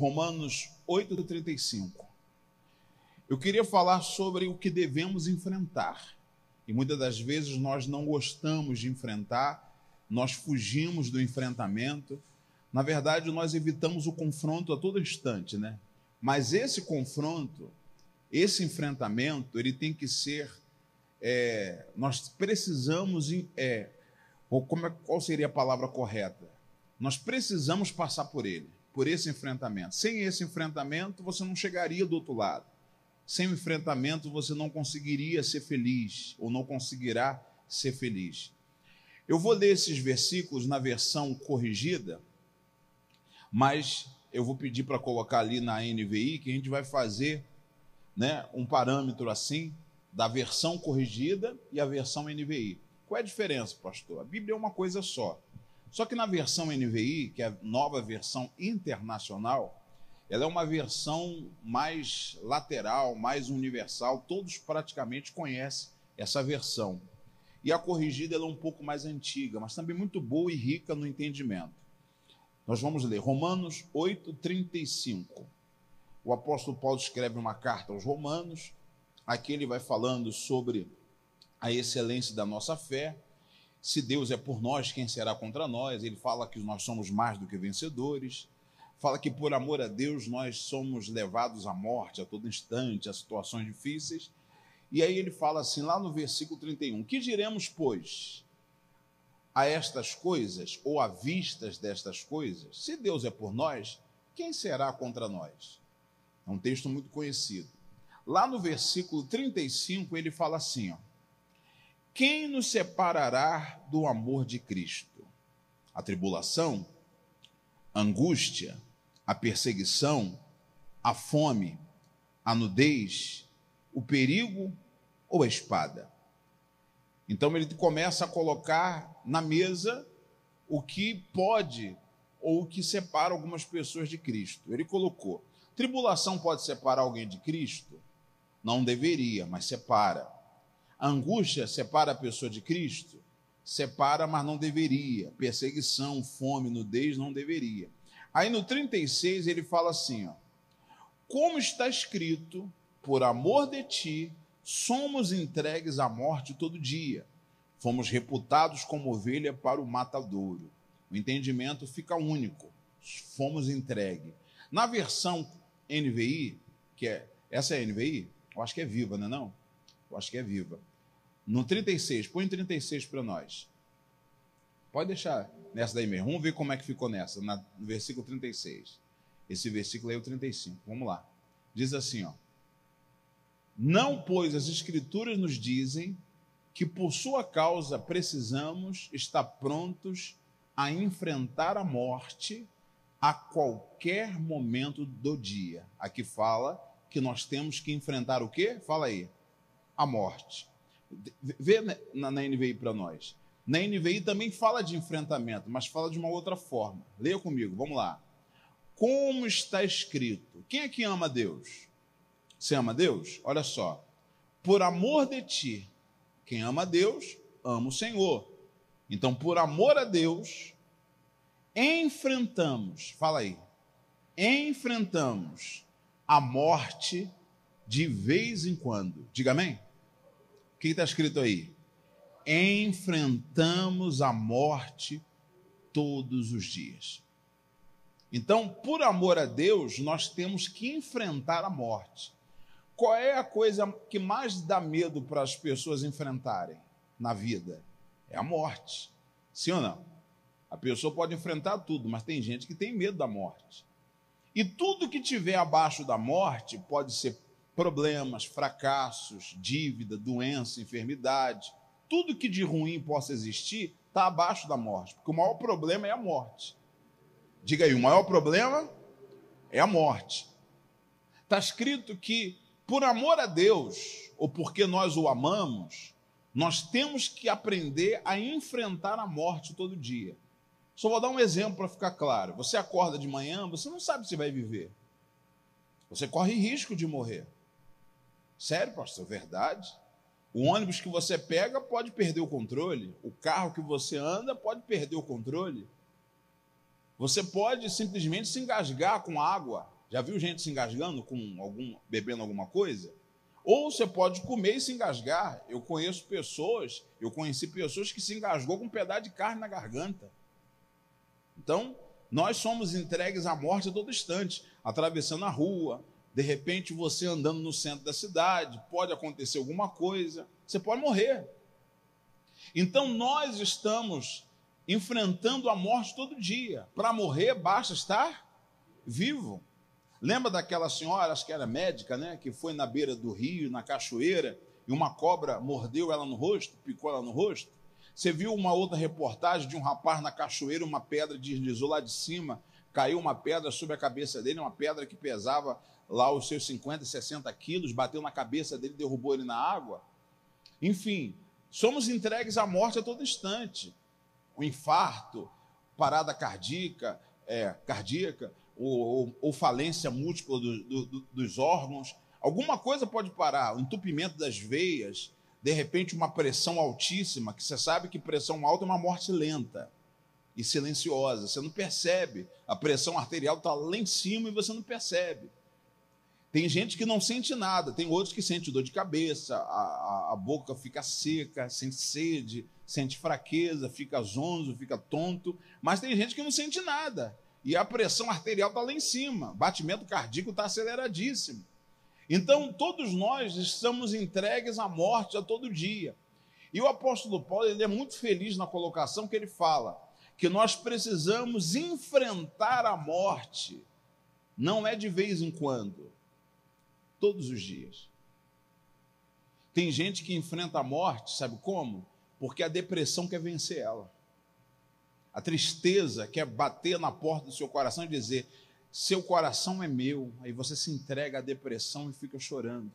Romanos 8,35. Eu queria falar sobre o que devemos enfrentar. E muitas das vezes nós não gostamos de enfrentar, nós fugimos do enfrentamento. Na verdade, nós evitamos o confronto a todo instante, né? Mas esse confronto, esse enfrentamento, ele tem que ser. É, nós precisamos. É, ou como é, qual seria a palavra correta? Nós precisamos passar por ele, por esse enfrentamento. Sem esse enfrentamento, você não chegaria do outro lado. Sem o enfrentamento, você não conseguiria ser feliz, ou não conseguirá ser feliz. Eu vou ler esses versículos na versão corrigida, mas eu vou pedir para colocar ali na NVI que a gente vai fazer né, um parâmetro assim da versão corrigida e a versão NVI. Qual é a diferença, pastor? A Bíblia é uma coisa só. Só que na versão NVI, que é a nova versão internacional, ela é uma versão mais lateral, mais universal, todos praticamente conhecem essa versão. E a corrigida é um pouco mais antiga, mas também muito boa e rica no entendimento. Nós vamos ler Romanos 8:35. O apóstolo Paulo escreve uma carta aos Romanos. Aqui ele vai falando sobre a excelência da nossa fé. Se Deus é por nós, quem será contra nós? Ele fala que nós somos mais do que vencedores. Fala que por amor a Deus nós somos levados à morte a todo instante, a situações difíceis. E aí ele fala assim, lá no versículo 31, que diremos, pois? a estas coisas, ou à vistas destas coisas, se Deus é por nós, quem será contra nós? É um texto muito conhecido. Lá no versículo 35, ele fala assim: ó, Quem nos separará do amor de Cristo? A tribulação, a angústia, a perseguição, a fome, a nudez, o perigo ou a espada? Então ele começa a colocar na mesa o que pode ou o que separa algumas pessoas de Cristo. Ele colocou: tribulação pode separar alguém de Cristo? Não deveria, mas separa. A angústia separa a pessoa de Cristo? Separa, mas não deveria. Perseguição, fome, nudez, não deveria. Aí no 36 ele fala assim: ó, como está escrito, por amor de ti somos entregues à morte todo dia. Fomos reputados como ovelha para o matadouro. O entendimento fica único. Fomos entregues. Na versão NVI, que é essa é NVI, eu acho que é viva, não é não? Eu acho que é viva. No 36, põe 36 para nós. Pode deixar nessa daí mesmo. Vamos ver como é que ficou nessa, no versículo 36. Esse versículo aí é o 35. Vamos lá. Diz assim, ó. Não, pois as Escrituras nos dizem que por sua causa precisamos estar prontos a enfrentar a morte a qualquer momento do dia. Aqui fala que nós temos que enfrentar o quê? Fala aí. A morte. Vê na, na NVI para nós. Na NVI também fala de enfrentamento, mas fala de uma outra forma. Leia comigo, vamos lá. Como está escrito? Quem é que ama Deus? Você ama Deus? Olha só. Por amor de ti, quem ama Deus, ama o Senhor. Então, por amor a Deus, enfrentamos, fala aí, enfrentamos a morte de vez em quando. Diga amém? O que está escrito aí? Enfrentamos a morte todos os dias. Então, por amor a Deus, nós temos que enfrentar a morte. Qual é a coisa que mais dá medo para as pessoas enfrentarem na vida? É a morte. Sim ou não? A pessoa pode enfrentar tudo, mas tem gente que tem medo da morte. E tudo que tiver abaixo da morte pode ser problemas, fracassos, dívida, doença, enfermidade. Tudo que de ruim possa existir está abaixo da morte, porque o maior problema é a morte. Diga aí, o maior problema é a morte. Está escrito que por amor a Deus, ou porque nós o amamos, nós temos que aprender a enfrentar a morte todo dia. Só vou dar um exemplo para ficar claro. Você acorda de manhã, você não sabe se vai viver. Você corre risco de morrer. Sério, pastor, verdade? O ônibus que você pega pode perder o controle. O carro que você anda pode perder o controle. Você pode simplesmente se engasgar com água. Já viu gente se engasgando com algum bebendo alguma coisa? Ou você pode comer e se engasgar. Eu conheço pessoas, eu conheci pessoas que se engasgou com um pedaço de carne na garganta. Então, nós somos entregues à morte a todo instante, atravessando a rua, de repente você andando no centro da cidade, pode acontecer alguma coisa, você pode morrer. Então nós estamos enfrentando a morte todo dia. Para morrer basta estar vivo. Lembra daquela senhora, acho que era médica, né, que foi na beira do rio, na cachoeira, e uma cobra mordeu ela no rosto, picou ela no rosto? Você viu uma outra reportagem de um rapaz na cachoeira, uma pedra deslizou lá de cima, caiu uma pedra sobre a cabeça dele, uma pedra que pesava lá os seus 50, 60 quilos, bateu na cabeça dele, derrubou ele na água. Enfim, somos entregues à morte a todo instante. O infarto, parada cardíaca, é, cardíaca, ou, ou, ou falência múltipla do, do, dos órgãos, alguma coisa pode parar, o entupimento das veias, de repente uma pressão altíssima, que você sabe que pressão alta é uma morte lenta e silenciosa. Você não percebe. A pressão arterial está lá em cima e você não percebe. Tem gente que não sente nada, tem outros que sentem dor de cabeça, a, a, a boca fica seca, sente sede, sente fraqueza, fica zonzo, fica tonto, mas tem gente que não sente nada. E a pressão arterial está lá em cima, batimento cardíaco está aceleradíssimo. Então, todos nós estamos entregues à morte a todo dia. E o apóstolo Paulo ele é muito feliz na colocação que ele fala que nós precisamos enfrentar a morte, não é de vez em quando, todos os dias. Tem gente que enfrenta a morte, sabe como? Porque a depressão quer vencer ela. A tristeza quer bater na porta do seu coração e dizer: seu coração é meu, aí você se entrega à depressão e fica chorando,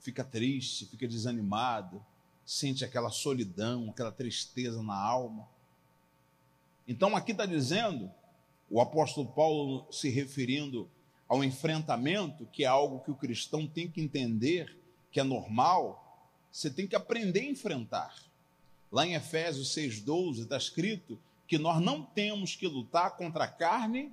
fica triste, fica desanimado, sente aquela solidão, aquela tristeza na alma. Então aqui está dizendo, o apóstolo Paulo se referindo ao enfrentamento, que é algo que o cristão tem que entender, que é normal, você tem que aprender a enfrentar. Lá em Efésios 6,12 está escrito que nós não temos que lutar contra a carne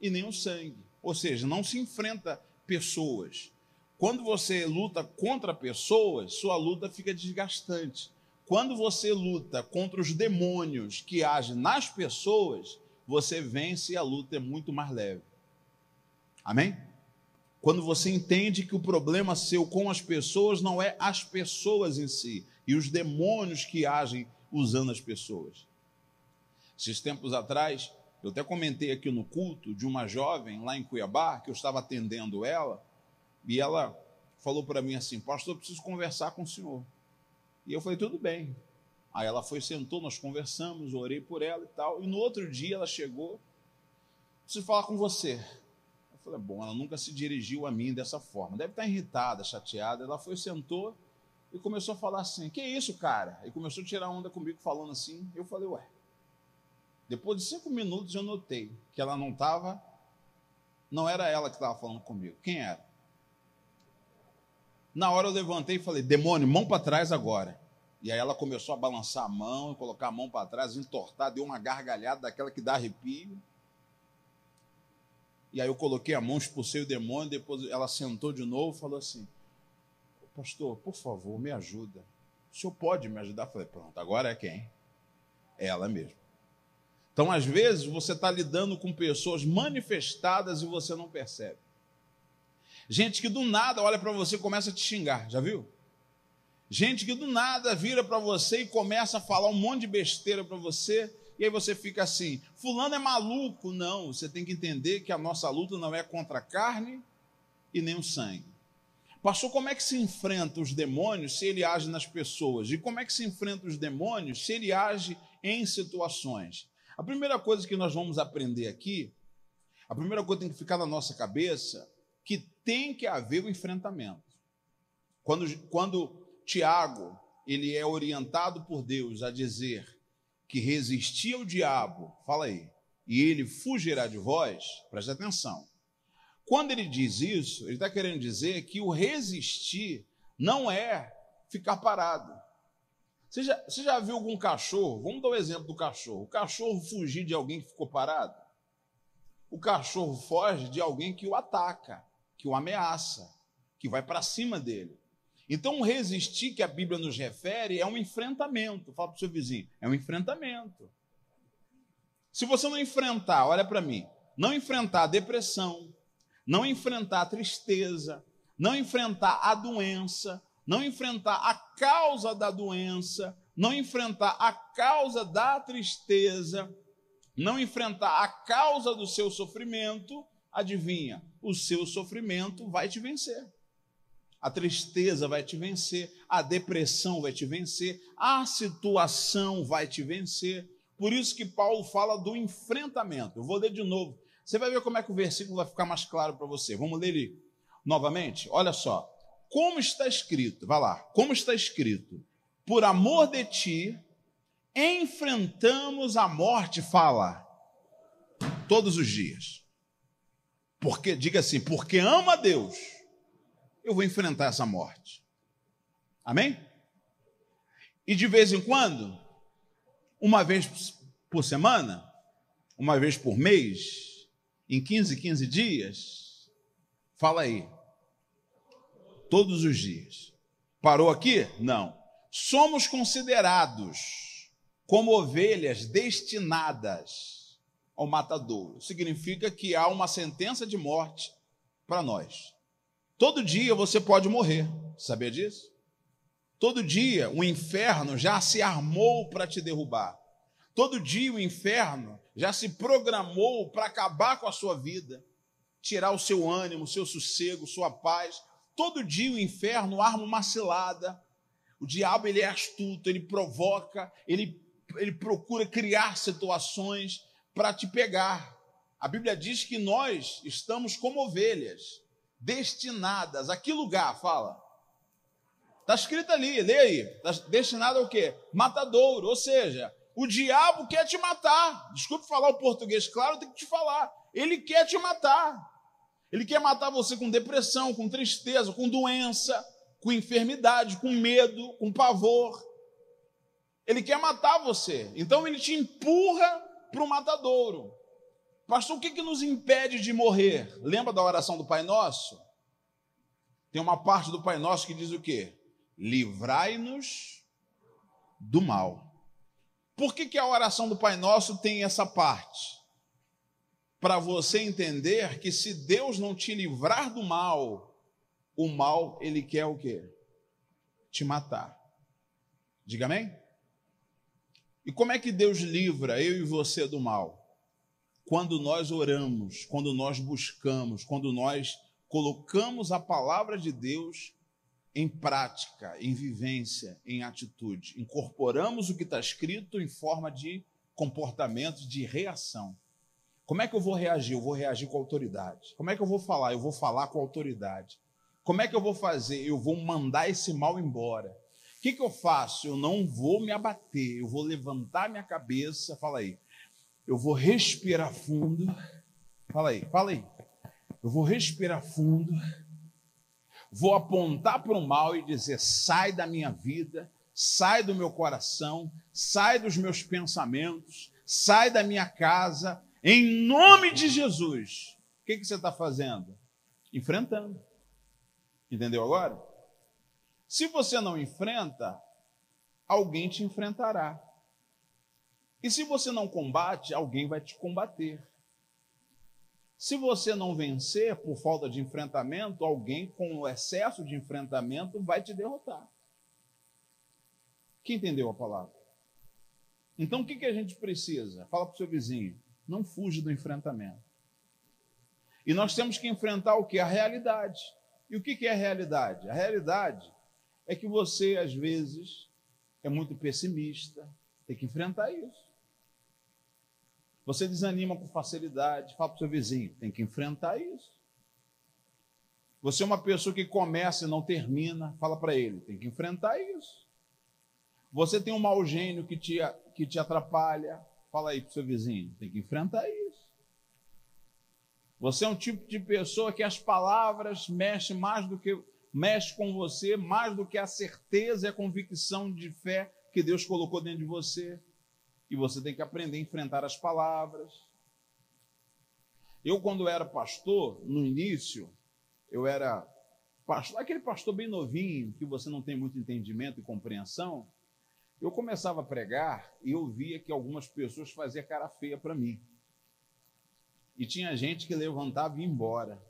e nem o sangue. Ou seja, não se enfrenta pessoas. Quando você luta contra pessoas, sua luta fica desgastante. Quando você luta contra os demônios que agem nas pessoas, você vence e a luta é muito mais leve. Amém? Quando você entende que o problema seu com as pessoas não é as pessoas em si, e os demônios que agem usando as pessoas. Esses tempos atrás, eu até comentei aqui no culto de uma jovem lá em Cuiabá, que eu estava atendendo ela, e ela falou para mim assim: Pastor, eu preciso conversar com o senhor. E eu falei: Tudo bem. Aí ela foi, sentou, nós conversamos, orei por ela e tal. E no outro dia ela chegou: Preciso falar com você. Falei: Bom, ela nunca se dirigiu a mim dessa forma. Deve estar irritada, chateada. Ela foi, sentou e começou a falar assim: Que isso, cara? E começou a tirar onda comigo, falando assim. Eu falei: Ué depois de cinco minutos eu notei que ela não estava, não era ela que estava falando comigo. Quem era? Na hora eu levantei e falei: demônio, mão para trás agora. E aí ela começou a balançar a mão, colocar a mão para trás, entortar, deu uma gargalhada daquela que dá arrepio. E aí eu coloquei a mão, expulsei o demônio, depois ela sentou de novo e falou assim: Pastor, por favor, me ajuda. O senhor pode me ajudar? Eu falei, pronto, agora é quem? É ela mesmo. Então, às vezes, você está lidando com pessoas manifestadas e você não percebe. Gente que do nada olha para você e começa a te xingar, já viu? Gente que do nada vira para você e começa a falar um monte de besteira para você, e aí você fica assim: Fulano é maluco. Não, você tem que entender que a nossa luta não é contra a carne e nem o sangue. Pastor, como é que se enfrenta os demônios se ele age nas pessoas? E como é que se enfrenta os demônios se ele age em situações? A primeira coisa que nós vamos aprender aqui, a primeira coisa que tem que ficar na nossa cabeça, que tem que haver o enfrentamento. Quando, quando Tiago ele é orientado por Deus a dizer que resistir ao diabo, fala aí, e ele fugirá de vós, preste atenção. Quando ele diz isso, ele está querendo dizer que o resistir não é ficar parado. Você já, você já viu algum cachorro? Vamos dar o um exemplo do cachorro. O cachorro fugir de alguém que ficou parado? o cachorro foge de alguém que o ataca, que o ameaça, que vai para cima dele. Então, resistir que a Bíblia nos refere é um enfrentamento. Fala para o seu vizinho, é um enfrentamento. Se você não enfrentar, olha para mim, não enfrentar a depressão, não enfrentar a tristeza, não enfrentar a doença, não enfrentar a causa da doença, não enfrentar a causa da tristeza, não enfrentar a causa do seu sofrimento, adivinha, o seu sofrimento vai te vencer. A tristeza vai te vencer, a depressão vai te vencer, a situação vai te vencer. Por isso que Paulo fala do enfrentamento. Eu vou ler de novo. Você vai ver como é que o versículo vai ficar mais claro para você. Vamos ler ele novamente? Olha só. Como está escrito, vai lá, como está escrito, por amor de ti, enfrentamos a morte, fala, todos os dias. Porque, diga assim, porque ama a Deus eu vou enfrentar essa morte. Amém? E de vez em quando, uma vez por semana, uma vez por mês, em 15, 15 dias, fala aí. Todos os dias. Parou aqui? Não. Somos considerados como ovelhas destinadas ao matadouro. Significa que há uma sentença de morte para nós. Todo dia você pode morrer, sabia disso? Todo dia o inferno já se armou para te derrubar. Todo dia o inferno já se programou para acabar com a sua vida, tirar o seu ânimo, o seu sossego, sua paz. Todo dia o inferno arma uma cilada. O diabo ele é astuto, ele provoca, ele, ele procura criar situações para te pegar. A Bíblia diz que nós estamos como ovelhas destinadas. A que lugar? Fala. Está escrito ali, lê aí. Tá destinada ao quê? Matadouro. Ou seja, o diabo quer te matar. Desculpe falar o português claro, tem que te falar. Ele quer te matar. Ele quer matar você com depressão, com tristeza, com doença, com enfermidade, com medo, com pavor. Ele quer matar você. Então ele te empurra para o matadouro. Pastor, o que, que nos impede de morrer? Lembra da oração do Pai Nosso? Tem uma parte do Pai Nosso que diz o quê? Livrai-nos do mal. Por que, que a oração do Pai Nosso tem essa parte? Para você entender que se Deus não te livrar do mal, o mal, ele quer o quê? Te matar. Diga amém? E como é que Deus livra eu e você do mal? Quando nós oramos, quando nós buscamos, quando nós colocamos a palavra de Deus em prática, em vivência, em atitude, incorporamos o que está escrito em forma de comportamento, de reação. Como é que eu vou reagir? Eu vou reagir com autoridade. Como é que eu vou falar? Eu vou falar com autoridade. Como é que eu vou fazer? Eu vou mandar esse mal embora. O que, que eu faço? Eu não vou me abater, eu vou levantar minha cabeça. Fala aí eu vou respirar fundo. Fala aí, fala aí. Eu vou respirar fundo. Vou apontar para o mal e dizer: sai da minha vida, sai do meu coração, sai dos meus pensamentos, sai da minha casa, em nome de Jesus. O que, que você está fazendo? Enfrentando. Entendeu agora? Se você não enfrenta, alguém te enfrentará. E se você não combate, alguém vai te combater. Se você não vencer por falta de enfrentamento, alguém com o excesso de enfrentamento vai te derrotar. Quem entendeu a palavra? Então o que, que a gente precisa? Fala para o seu vizinho: não fuja do enfrentamento. E nós temos que enfrentar o que? A realidade. E o que, que é a realidade? A realidade é que você, às vezes, é muito pessimista, tem que enfrentar isso. Você desanima com facilidade, fala para o seu vizinho, tem que enfrentar isso. Você é uma pessoa que começa e não termina, fala para ele, tem que enfrentar isso. Você tem um mau gênio que te, que te atrapalha, fala aí para o seu vizinho, tem que enfrentar isso. Você é um tipo de pessoa que as palavras mexem mais do que mexe com você, mais do que a certeza e a convicção de fé que Deus colocou dentro de você. E você tem que aprender a enfrentar as palavras. Eu, quando era pastor, no início, eu era pastor, aquele pastor bem novinho, que você não tem muito entendimento e compreensão. Eu começava a pregar e eu via que algumas pessoas faziam cara feia para mim. E tinha gente que levantava e ia embora.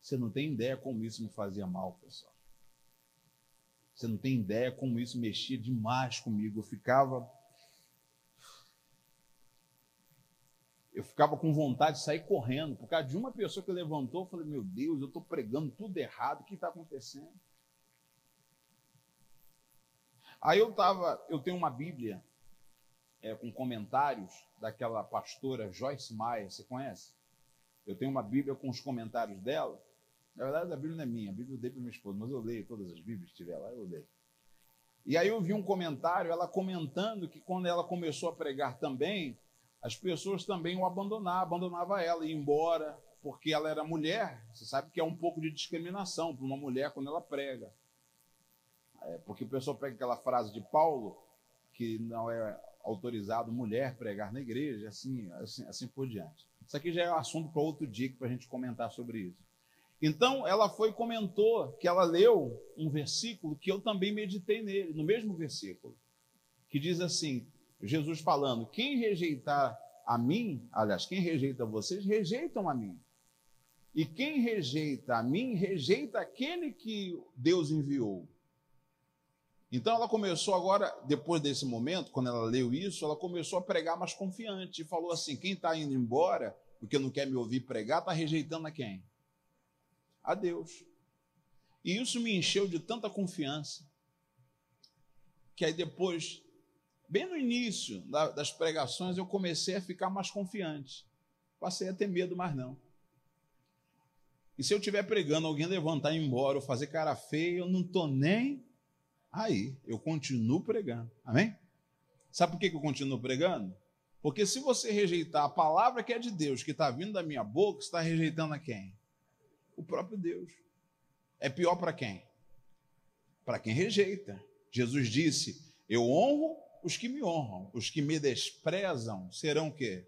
Você não tem ideia como isso me fazia mal, pessoal. Você não tem ideia como isso mexia demais comigo. Eu ficava. Eu ficava com vontade de sair correndo. Por causa de uma pessoa que levantou, falei: Meu Deus, eu estou pregando tudo errado. O que está acontecendo? Aí eu tava, eu tenho uma Bíblia é, com comentários daquela pastora Joyce Meyer, você conhece? Eu tenho uma Bíblia com os comentários dela. Na verdade, a Bíblia não é minha, a Bíblia eu dei para minha esposa, mas eu leio todas as Bíblias que tiver lá, eu leio. E aí eu vi um comentário, ela comentando que quando ela começou a pregar também, as pessoas também o abandonavam, abandonava ela, ia embora, porque ela era mulher. Você sabe que é um pouco de discriminação para uma mulher quando ela prega. É, porque o pessoal pega aquela frase de Paulo, que não é autorizado mulher pregar na igreja, assim, assim, assim por diante. Isso aqui já é assunto para outro dia para a gente comentar sobre isso. Então, ela foi comentou que ela leu um versículo que eu também meditei nele, no mesmo versículo, que diz assim: Jesus falando, quem rejeitar a mim, aliás, quem rejeita vocês, rejeitam a mim. E quem rejeita a mim, rejeita aquele que Deus enviou. Então ela começou agora, depois desse momento, quando ela leu isso, ela começou a pregar mais confiante e falou assim: quem está indo embora, porque não quer me ouvir pregar, está rejeitando a quem? A Deus. E isso me encheu de tanta confiança, que aí depois, bem no início das pregações, eu comecei a ficar mais confiante. Passei a ter medo mais não. E se eu estiver pregando, alguém levantar e ir embora, ou fazer cara feia, eu não estou nem aí eu continuo pregando. Amém? Sabe por que eu continuo pregando? Porque se você rejeitar a palavra que é de Deus, que está vindo da minha boca, está rejeitando a quem? O próprio Deus. É pior para quem? Para quem rejeita. Jesus disse: Eu honro os que me honram, os que me desprezam serão o quê?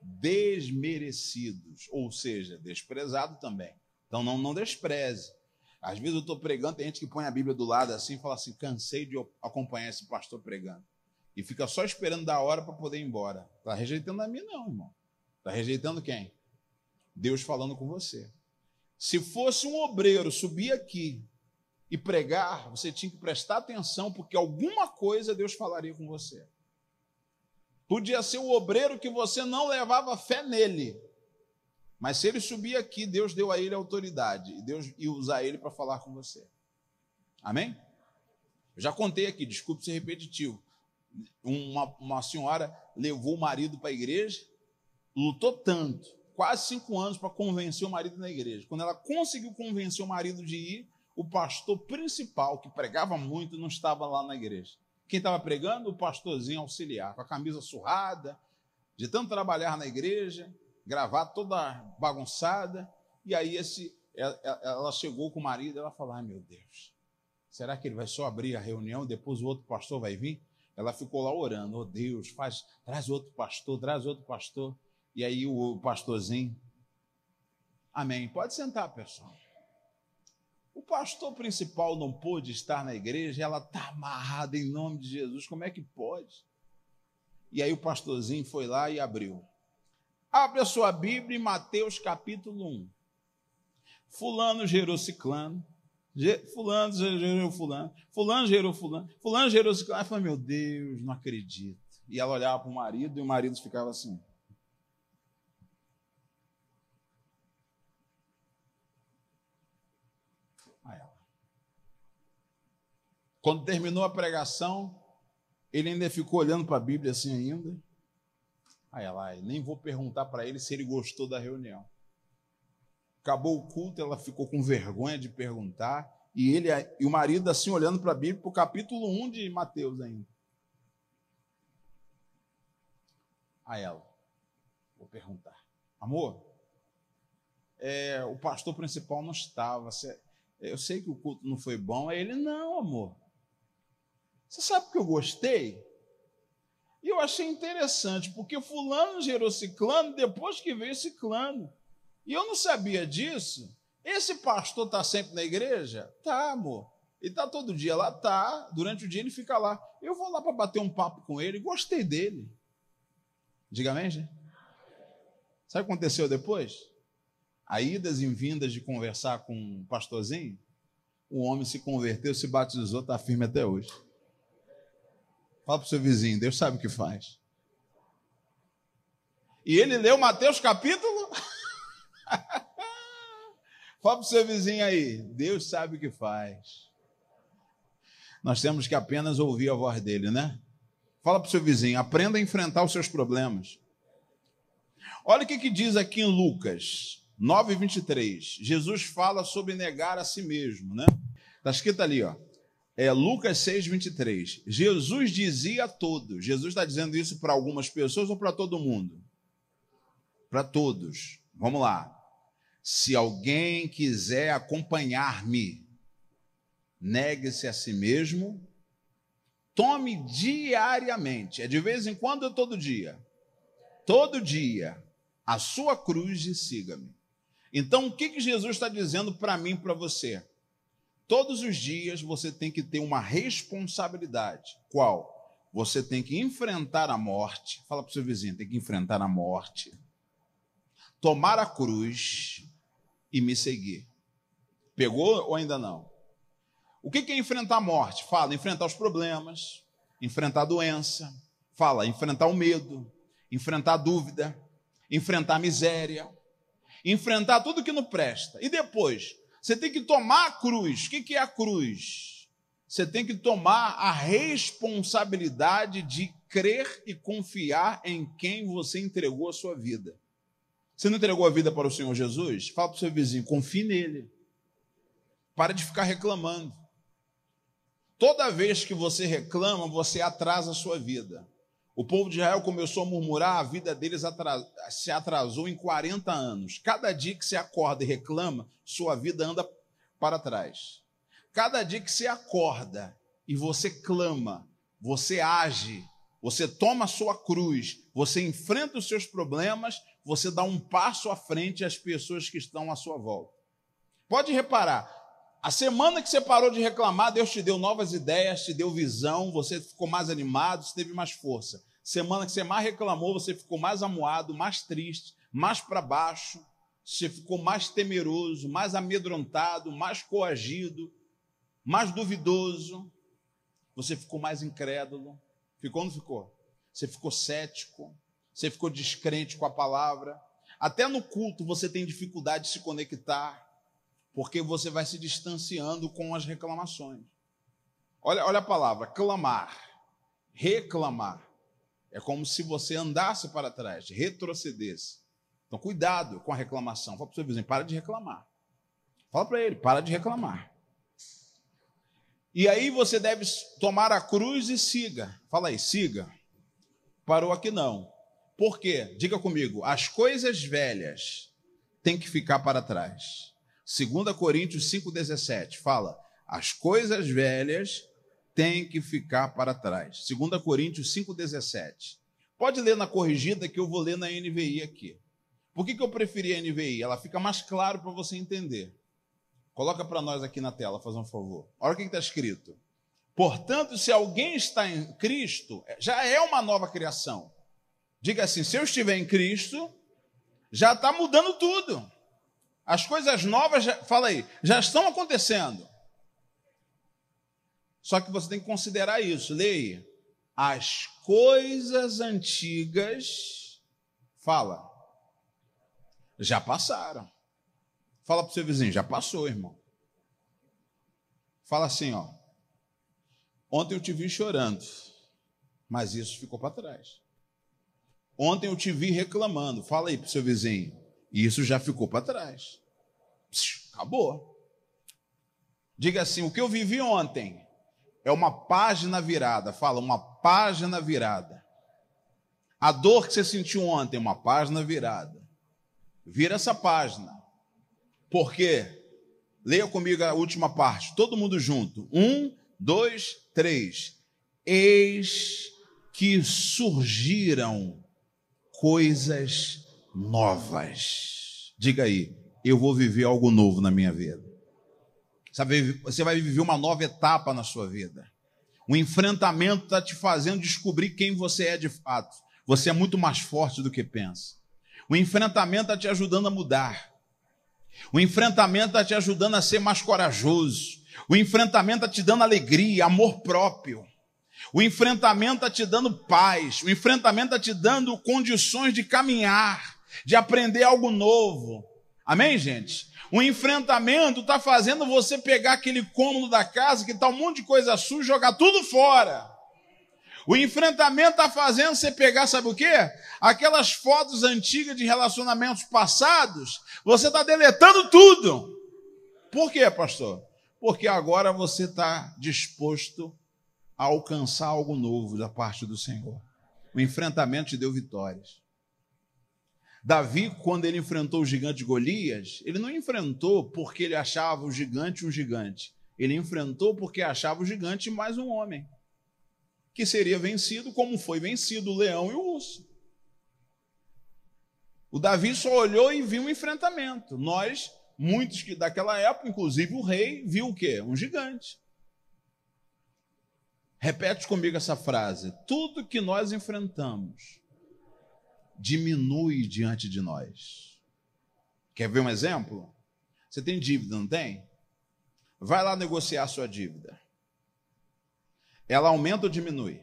Desmerecidos, ou seja, desprezado também. Então não, não despreze. Às vezes eu estou pregando, tem gente que põe a Bíblia do lado assim e fala assim: cansei de acompanhar esse pastor pregando. E fica só esperando da hora para poder ir embora. Está rejeitando a mim, não, irmão. Está rejeitando quem? Deus falando com você. Se fosse um obreiro subir aqui e pregar, você tinha que prestar atenção, porque alguma coisa Deus falaria com você. Podia ser o obreiro que você não levava fé nele, mas se ele subir aqui, Deus deu a ele autoridade e Deus ia usar ele para falar com você. Amém? Eu já contei aqui, desculpe ser repetitivo. Uma, uma senhora levou o marido para a igreja, lutou tanto, quase cinco anos, para convencer o marido na igreja. Quando ela conseguiu convencer o marido de ir, o pastor principal, que pregava muito, não estava lá na igreja. Quem estava pregando? O pastorzinho auxiliar, com a camisa surrada, de tanto trabalhar na igreja, gravata toda bagunçada. E aí esse, ela chegou com o marido, ela falou: Ai meu Deus, será que ele vai só abrir a reunião, depois o outro pastor vai vir? Ela ficou lá orando, oh Deus, faz, traz outro pastor, traz outro pastor. E aí o pastorzinho, amém. Pode sentar, pessoal. O pastor principal não pôde estar na igreja, ela está amarrada em nome de Jesus, como é que pode? E aí o pastorzinho foi lá e abriu. Abre a sua Bíblia em Mateus capítulo 1. Fulano gerou ciclano. Fulano gerou fulano. Fulano gerou fulano. Fulano gerou ciclano. Ela falou, meu Deus, não acredito. E ela olhava para o marido e o marido ficava assim. A ela. Quando terminou a pregação, ele ainda ficou olhando para a Bíblia assim ainda. Aí ela, nem vou perguntar para ele se ele gostou da reunião. Acabou o culto, ela ficou com vergonha de perguntar, e ele e o marido assim olhando para a Bíblia, para o capítulo 1 de Mateus ainda. A ela, vou perguntar, amor, é, o pastor principal não estava, eu sei que o culto não foi bom, aí ele, não, amor, você sabe que eu gostei? E eu achei interessante, porque fulano gerou ciclano depois que veio ciclano. E eu não sabia disso. Esse pastor está sempre na igreja? Tá, amor. Ele está todo dia lá? Tá. Durante o dia ele fica lá. Eu vou lá para bater um papo com ele. Gostei dele. Diga amém, gente? Sabe o que aconteceu depois? A idas e vindas de conversar com um pastorzinho, o homem se converteu, se batizou, está firme até hoje. Fala para o seu vizinho, Deus sabe o que faz. E ele leu Mateus capítulo. Fala para o seu vizinho aí, Deus sabe o que faz. Nós temos que apenas ouvir a voz dele, né? Fala para o seu vizinho, aprenda a enfrentar os seus problemas. Olha o que, que diz aqui em Lucas 9, 23. Jesus fala sobre negar a si mesmo, né? Está escrito ali, ó. É Lucas 6, 23. Jesus dizia a todos. Jesus está dizendo isso para algumas pessoas ou para todo mundo? Para todos. Vamos lá. Se alguém quiser acompanhar-me, negue-se a si mesmo, tome diariamente, é de vez em quando ou todo dia? Todo dia, a sua cruz e siga-me. Então, o que, que Jesus está dizendo para mim e para você? Todos os dias você tem que ter uma responsabilidade. Qual? Você tem que enfrentar a morte. Fala para o seu vizinho, tem que enfrentar a morte. Tomar a cruz e me seguir. Pegou ou ainda não? O que é enfrentar a morte? Fala, enfrentar os problemas, enfrentar a doença, fala, enfrentar o medo, enfrentar a dúvida, enfrentar a miséria, enfrentar tudo que não presta. E depois, você tem que tomar a cruz. O que é a cruz? Você tem que tomar a responsabilidade de crer e confiar em quem você entregou a sua vida. Você não entregou a vida para o Senhor Jesus? Fala para o seu vizinho, confie nele. Para de ficar reclamando. Toda vez que você reclama, você atrasa a sua vida. O povo de Israel começou a murmurar, a vida deles atras... se atrasou em 40 anos. Cada dia que você acorda e reclama, sua vida anda para trás. Cada dia que você acorda e você clama, você age, você toma a sua cruz, você enfrenta os seus problemas, você dá um passo à frente às pessoas que estão à sua volta. Pode reparar, a semana que você parou de reclamar, Deus te deu novas ideias, te deu visão, você ficou mais animado, você teve mais força. Semana que você mais reclamou, você ficou mais amuado, mais triste, mais para baixo, você ficou mais temeroso, mais amedrontado, mais coagido, mais duvidoso, você ficou mais incrédulo. Ficou ou não ficou? Você ficou cético, você ficou descrente com a palavra. Até no culto você tem dificuldade de se conectar, porque você vai se distanciando com as reclamações. Olha, olha a palavra, clamar, reclamar. É como se você andasse para trás, retrocedesse. Então, cuidado com a reclamação. Fala para o seu vizinho, para de reclamar. Fala para ele, para de reclamar. E aí você deve tomar a cruz e siga. Fala aí, siga. Parou aqui não. Por quê? Diga comigo, as coisas velhas têm que ficar para trás. 2 Coríntios 5,17 fala: as coisas velhas têm que ficar para trás. 2 Coríntios 5,17. Pode ler na corrigida que eu vou ler na NVI aqui. Por que, que eu preferi a NVI? Ela fica mais claro para você entender. Coloca para nós aqui na tela, faz um favor. Olha o que está escrito. Portanto, se alguém está em Cristo, já é uma nova criação. Diga assim: se eu estiver em Cristo, já está mudando tudo. As coisas novas, fala aí, já estão acontecendo. Só que você tem que considerar isso. Leia. As coisas antigas, fala, já passaram. Fala para o seu vizinho, já passou, irmão. Fala assim, ó. Ontem eu te vi chorando, mas isso ficou para trás. Ontem eu te vi reclamando. Fala aí para o seu vizinho. E isso já ficou para trás. Psh, acabou. Diga assim: o que eu vivi ontem é uma página virada. Fala, uma página virada. A dor que você sentiu ontem é uma página virada. Vira essa página. Por quê? Leia comigo a última parte, todo mundo junto. Um, dois, três. Eis que surgiram coisas novas. Diga aí, eu vou viver algo novo na minha vida. Você vai viver uma nova etapa na sua vida. O enfrentamento está te fazendo descobrir quem você é de fato. Você é muito mais forte do que pensa. O enfrentamento está te ajudando a mudar. O enfrentamento está te ajudando a ser mais corajoso. O enfrentamento está te dando alegria, amor próprio. O enfrentamento está te dando paz. O enfrentamento está te dando condições de caminhar, de aprender algo novo. Amém, gente? O enfrentamento está fazendo você pegar aquele cômodo da casa que está um monte de coisa suja, jogar tudo fora. O enfrentamento está fazendo você pegar, sabe o quê? Aquelas fotos antigas de relacionamentos passados, você está deletando tudo. Por quê, pastor? Porque agora você está disposto a alcançar algo novo da parte do Senhor. O enfrentamento te deu vitórias. Davi, quando ele enfrentou o gigante Golias, ele não enfrentou porque ele achava o gigante um gigante. Ele enfrentou porque achava o gigante mais um homem que seria vencido, como foi vencido o leão e o urso. O Davi só olhou e viu um enfrentamento. Nós, muitos que daquela época, inclusive o rei, viu o quê? Um gigante. Repete comigo essa frase. Tudo que nós enfrentamos diminui diante de nós. Quer ver um exemplo? Você tem dívida, não tem? Vai lá negociar sua dívida ela aumenta ou diminui?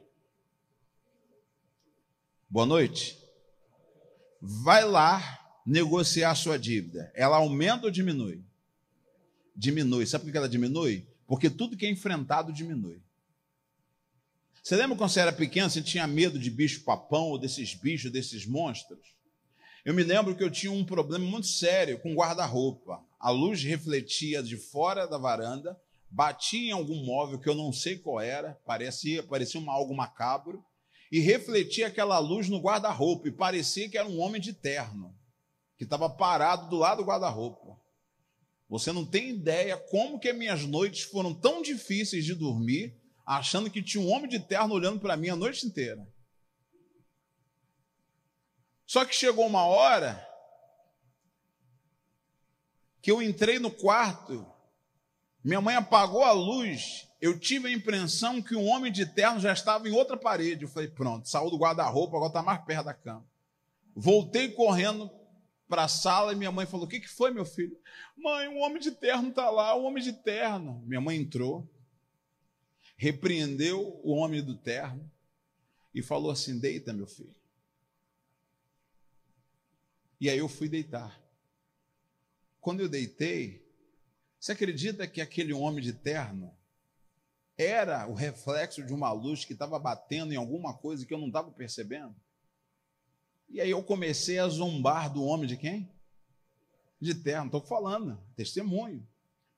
Boa noite. Vai lá negociar sua dívida. Ela aumenta ou diminui? Diminui. Sabe por que ela diminui? Porque tudo que é enfrentado diminui. Você lembra quando você era pequeno, você tinha medo de bicho-papão ou desses bichos, desses monstros? Eu me lembro que eu tinha um problema muito sério com guarda-roupa. A luz refletia de fora da varanda batia em algum móvel que eu não sei qual era, parecia, parecia uma, algo macabro, e refletia aquela luz no guarda-roupa, e parecia que era um homem de terno, que estava parado do lado do guarda-roupa. Você não tem ideia como que minhas noites foram tão difíceis de dormir, achando que tinha um homem de terno olhando para mim a noite inteira. Só que chegou uma hora que eu entrei no quarto minha mãe apagou a luz. Eu tive a impressão que um homem de terno já estava em outra parede. Eu falei, pronto, saiu do guarda-roupa, agora está mais perto da cama. Voltei correndo para a sala e minha mãe falou: O que, que foi, meu filho? Mãe, um homem de terno está lá, um homem de terno. Minha mãe entrou, repreendeu o homem do terno e falou assim: Deita, meu filho. E aí eu fui deitar. Quando eu deitei, você acredita que aquele homem de terno era o reflexo de uma luz que estava batendo em alguma coisa que eu não estava percebendo? E aí eu comecei a zombar do homem de quem? De terno, estou falando, testemunho.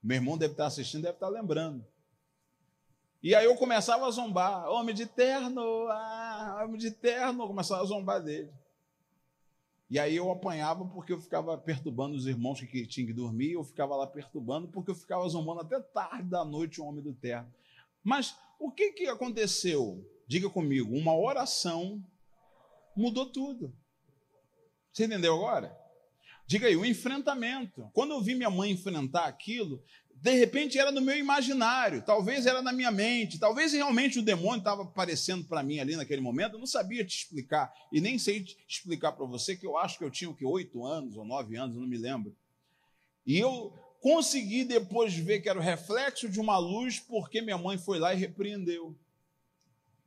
Meu irmão deve estar assistindo, deve estar lembrando. E aí eu começava a zombar, homem de terno, ah, homem de terno, eu começava a zombar dele. E aí eu apanhava porque eu ficava perturbando os irmãos que tinham que dormir, eu ficava lá perturbando porque eu ficava zombando até tarde da noite o homem do terra. Mas o que, que aconteceu? Diga comigo, uma oração mudou tudo. Você entendeu agora? Diga aí, o enfrentamento. Quando eu vi minha mãe enfrentar aquilo, de repente era no meu imaginário, talvez era na minha mente, talvez realmente o demônio estava aparecendo para mim ali naquele momento, eu não sabia te explicar, e nem sei te explicar para você, que eu acho que eu tinha o que, oito anos ou nove anos, não me lembro. E eu consegui depois ver que era o reflexo de uma luz, porque minha mãe foi lá e repreendeu,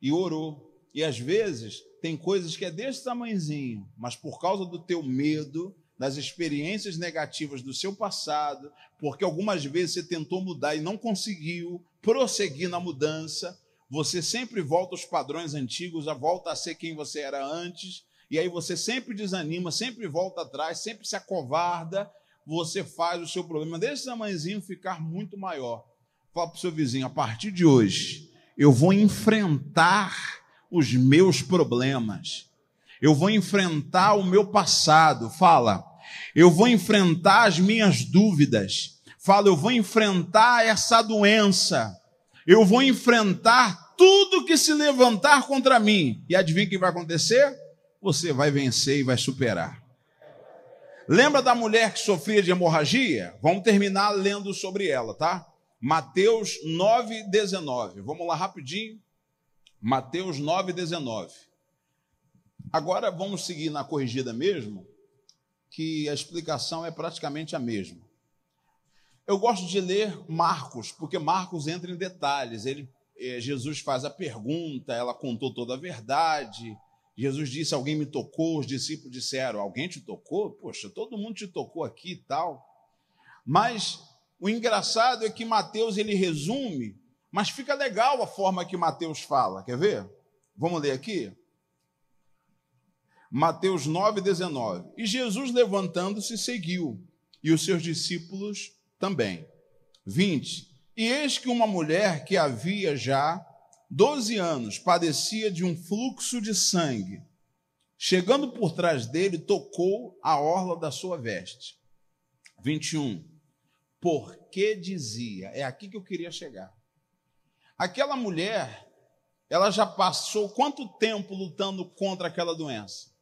e orou. E às vezes tem coisas que é desse tamanhozinho, mas por causa do teu medo, das experiências negativas do seu passado, porque algumas vezes você tentou mudar e não conseguiu prosseguir na mudança, você sempre volta aos padrões antigos, volta a ser quem você era antes, e aí você sempre desanima, sempre volta atrás, sempre se acovarda, você faz o seu problema desse tamanhozinho ficar muito maior. Fala para o seu vizinho, a partir de hoje, eu vou enfrentar os meus problemas eu vou enfrentar o meu passado. Fala, eu vou enfrentar as minhas dúvidas. Fala, eu vou enfrentar essa doença. Eu vou enfrentar tudo que se levantar contra mim. E adivinha o que vai acontecer? Você vai vencer e vai superar. Lembra da mulher que sofria de hemorragia? Vamos terminar lendo sobre ela, tá? Mateus 9, 19. Vamos lá rapidinho. Mateus 9, 19. Agora vamos seguir na corrigida mesmo, que a explicação é praticamente a mesma. Eu gosto de ler Marcos, porque Marcos entra em detalhes. Ele, eh, Jesus faz a pergunta, ela contou toda a verdade, Jesus disse: Alguém me tocou. Os discípulos disseram: Alguém te tocou? Poxa, todo mundo te tocou aqui e tal. Mas o engraçado é que Mateus ele resume, mas fica legal a forma que Mateus fala. Quer ver? Vamos ler aqui? Mateus 9, 19. E Jesus, levantando-se, seguiu, e os seus discípulos também. 20. E eis que uma mulher que havia já 12 anos, padecia de um fluxo de sangue. Chegando por trás dele, tocou a orla da sua veste. 21. Porque dizia, é aqui que eu queria chegar. Aquela mulher, ela já passou quanto tempo lutando contra aquela doença?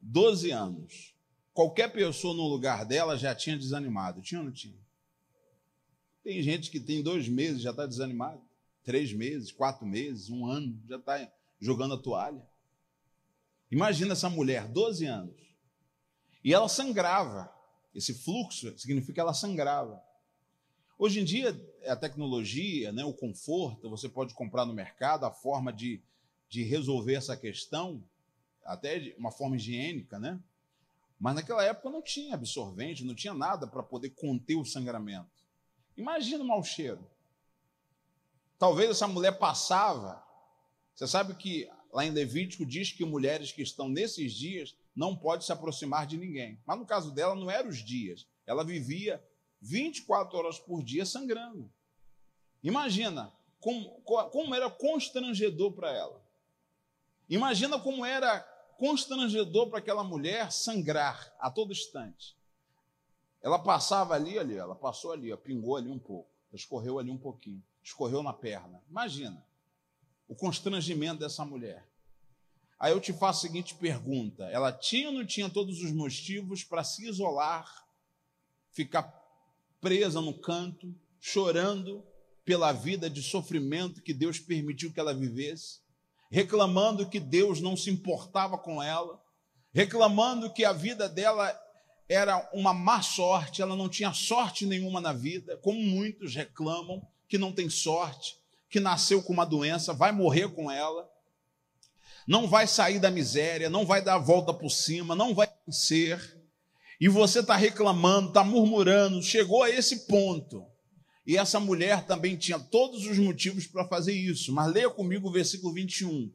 12 anos. Qualquer pessoa no lugar dela já tinha desanimado. Tinha ou não tinha? Tem gente que tem dois meses já está desanimado três meses, quatro meses, um ano, já está jogando a toalha. Imagina essa mulher, 12 anos. E ela sangrava. Esse fluxo significa que ela sangrava. Hoje em dia, a tecnologia, né, o conforto, você pode comprar no mercado a forma de, de resolver essa questão, até de uma forma higiênica, né? Mas naquela época não tinha absorvente, não tinha nada para poder conter o sangramento. Imagina o mau cheiro. Talvez essa mulher passava. Você sabe que lá em Levítico diz que mulheres que estão nesses dias não podem se aproximar de ninguém. Mas no caso dela não eram os dias. Ela vivia 24 horas por dia sangrando. Imagina como, como era constrangedor para ela. Imagina como era constrangedor para aquela mulher sangrar a todo instante. Ela passava ali, ali, ela passou ali, ó, pingou ali um pouco, escorreu ali um pouquinho escorreu na perna. Imagina o constrangimento dessa mulher. Aí eu te faço a seguinte pergunta: ela tinha ou não tinha todos os motivos para se isolar, ficar presa no canto, chorando pela vida de sofrimento que Deus permitiu que ela vivesse, reclamando que Deus não se importava com ela, reclamando que a vida dela era uma má sorte, ela não tinha sorte nenhuma na vida, como muitos reclamam, que não tem sorte, que nasceu com uma doença, vai morrer com ela, não vai sair da miséria, não vai dar a volta por cima, não vai vencer, e você está reclamando, está murmurando, chegou a esse ponto. E essa mulher também tinha todos os motivos para fazer isso, mas leia comigo o versículo 21.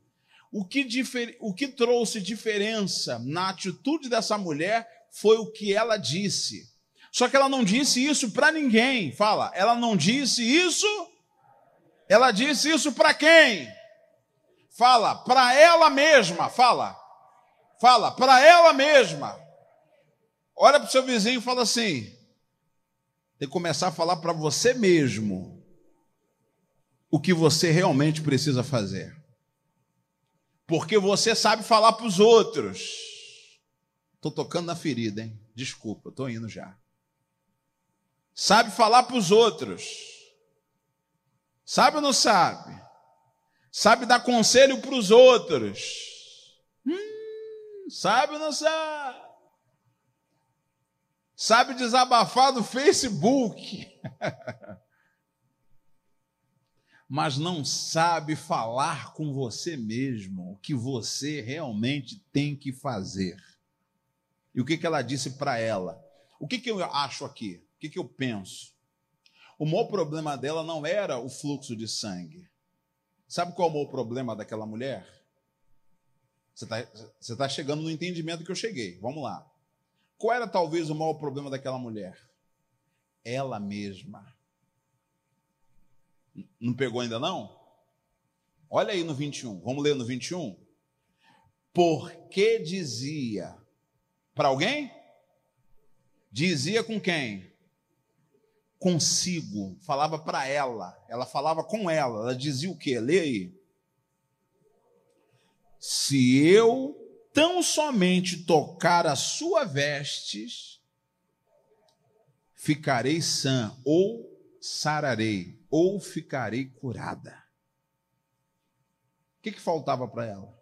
O que, difer... o que trouxe diferença na atitude dessa mulher foi o que ela disse. Só que ela não disse isso para ninguém. Fala, ela não disse isso. Ela disse isso para quem? Fala, para ela mesma. Fala, fala, para ela mesma. Olha para o seu vizinho e fala assim: tem que começar a falar para você mesmo o que você realmente precisa fazer. Porque você sabe falar para os outros. Estou tocando na ferida, hein? Desculpa, estou indo já sabe falar para os outros. Sabe ou não sabe? Sabe dar conselho para os outros. Hum, sabe ou não sabe? Sabe desabafar no Facebook. Mas não sabe falar com você mesmo o que você realmente tem que fazer. E o que, que ela disse para ela? O que, que eu acho aqui? que, que eu penso? O maior problema dela não era o fluxo de sangue. Sabe qual é o maior problema daquela mulher? Você está tá chegando no entendimento que eu cheguei. Vamos lá. Qual era talvez o maior problema daquela mulher? Ela mesma. Não pegou ainda não? Olha aí no 21. Vamos ler no 21. Porque dizia para alguém? Dizia com quem? consigo, falava para ela, ela falava com ela, ela dizia o quê? Lê aí. Se eu tão somente tocar a sua vestes, ficarei sã, ou sararei, ou ficarei curada. O que, que faltava para ela?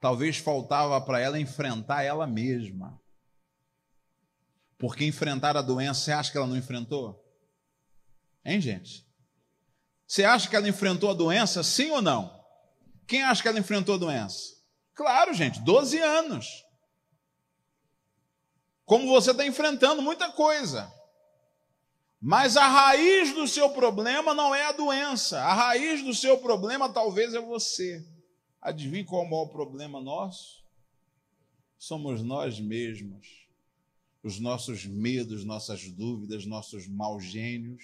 Talvez faltava para ela enfrentar ela mesma. Porque enfrentar a doença, você acha que ela não enfrentou? Hein, gente? Você acha que ela enfrentou a doença, sim ou não? Quem acha que ela enfrentou a doença? Claro, gente, 12 anos. Como você está enfrentando muita coisa. Mas a raiz do seu problema não é a doença. A raiz do seu problema talvez é você. Adivinhe qual é o maior problema nosso? Somos nós mesmos. Os nossos medos, nossas dúvidas, nossos maus gênios.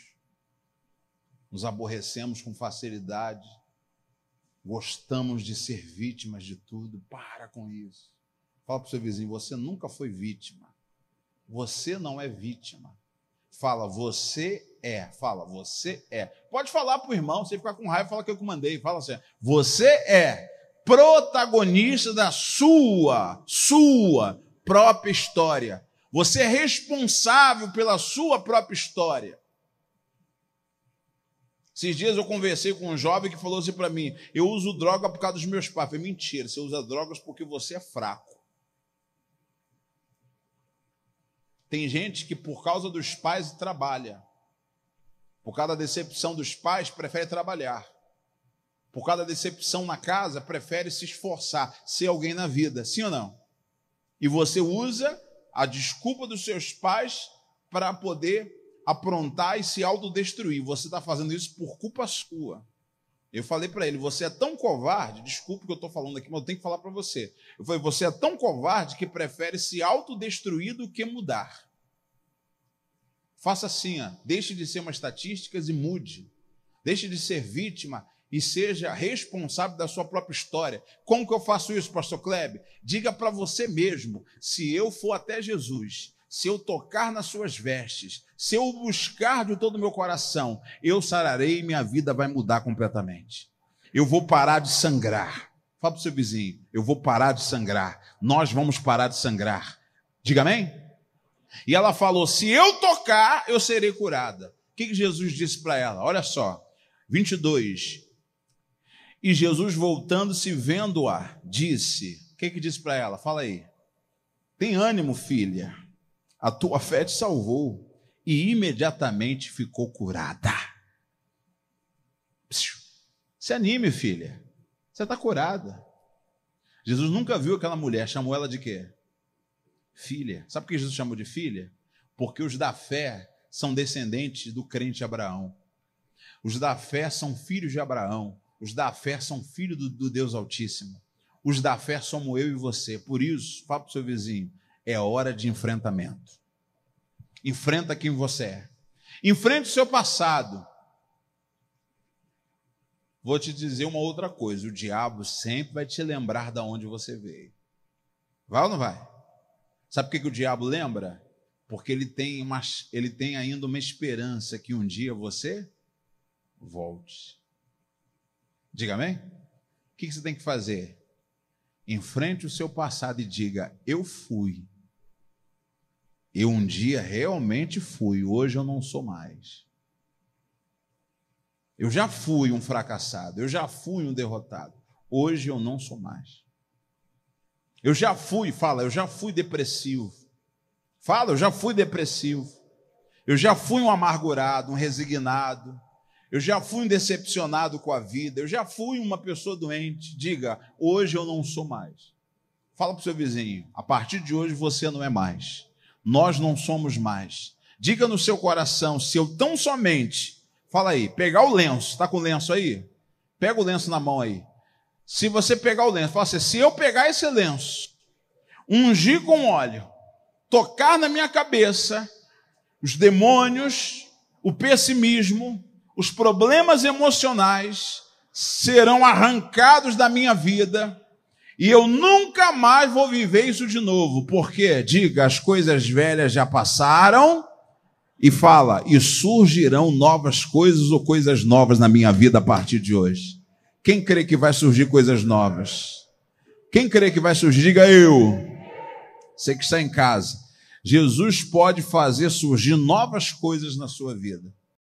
Nos aborrecemos com facilidade. Gostamos de ser vítimas de tudo. Para com isso. Fala para o seu vizinho: você nunca foi vítima. Você não é vítima. Fala, você é. Fala, você é. Pode falar para o irmão, você ficar com raiva, fala que eu comandei. Fala assim: você é protagonista da sua, sua própria história. Você é responsável pela sua própria história. Esses dias eu conversei com um jovem que falou assim para mim: eu uso droga por causa dos meus pais. Eu falei, mentira, você usa drogas porque você é fraco. Tem gente que, por causa dos pais, trabalha. Por causa da decepção dos pais, prefere trabalhar. Por causa da decepção na casa, prefere se esforçar, ser alguém na vida. Sim ou não? E você usa a desculpa dos seus pais para poder aprontar e se autodestruir. Você está fazendo isso por culpa sua. Eu falei para ele: você é tão covarde, desculpe que eu estou falando aqui, mas eu tenho que falar para você. Eu falei: você é tão covarde que prefere se autodestruir do que mudar. Faça assim, ó, deixe de ser uma estatística e mude. Deixe de ser vítima e seja responsável da sua própria história. Como que eu faço isso, pastor Klebe? Diga para você mesmo: se eu for até Jesus se eu tocar nas suas vestes, se eu buscar de todo o meu coração, eu sararei e minha vida vai mudar completamente. Eu vou parar de sangrar. Fala para o seu vizinho, eu vou parar de sangrar. Nós vamos parar de sangrar. Diga amém? E ela falou: se eu tocar, eu serei curada. O que, Jesus disse para ela? Olha só, 22. E Jesus, voltando-se, vendo-a, disse: O que, que disse para ela? Fala aí. Tem ânimo, filha a tua fé te salvou. E imediatamente ficou curada. Se anime, filha. Você está curada. Jesus nunca viu aquela mulher, chamou ela de quê? Filha. Sabe por que Jesus chamou de filha? Porque os da fé são descendentes do crente Abraão. Os da fé são filhos de Abraão. Os da fé são filhos do, do Deus Altíssimo. Os da fé somos eu e você. Por isso, fala para o seu vizinho: é hora de enfrentamento. Enfrenta quem você é. Enfrente o seu passado. Vou te dizer uma outra coisa: o diabo sempre vai te lembrar de onde você veio. Vai ou não vai? Sabe por que, o diabo lembra? Porque ele tem, uma, ele tem ainda uma esperança que um dia você volte. Diga amém? O que você tem que fazer? Enfrente o seu passado e diga: Eu fui eu um dia realmente fui, hoje eu não sou mais. Eu já fui um fracassado, eu já fui um derrotado, hoje eu não sou mais. Eu já fui, fala, eu já fui depressivo. Fala, eu já fui depressivo. Eu já fui um amargurado, um resignado. Eu já fui um decepcionado com a vida. Eu já fui uma pessoa doente. Diga, hoje eu não sou mais. Fala para o seu vizinho, a partir de hoje você não é mais nós não somos mais. Diga no seu coração, se eu tão somente, fala aí, pegar o lenço, está com o lenço aí? Pega o lenço na mão aí. Se você pegar o lenço, fala assim, se eu pegar esse lenço, ungir com óleo, tocar na minha cabeça, os demônios, o pessimismo, os problemas emocionais serão arrancados da minha vida e eu nunca mais vou viver isso de novo, porque, diga, as coisas velhas já passaram, e fala, e surgirão novas coisas ou coisas novas na minha vida a partir de hoje. Quem crê que vai surgir coisas novas? Quem crê que vai surgir? Diga eu. Você que está em casa. Jesus pode fazer surgir novas coisas na sua vida.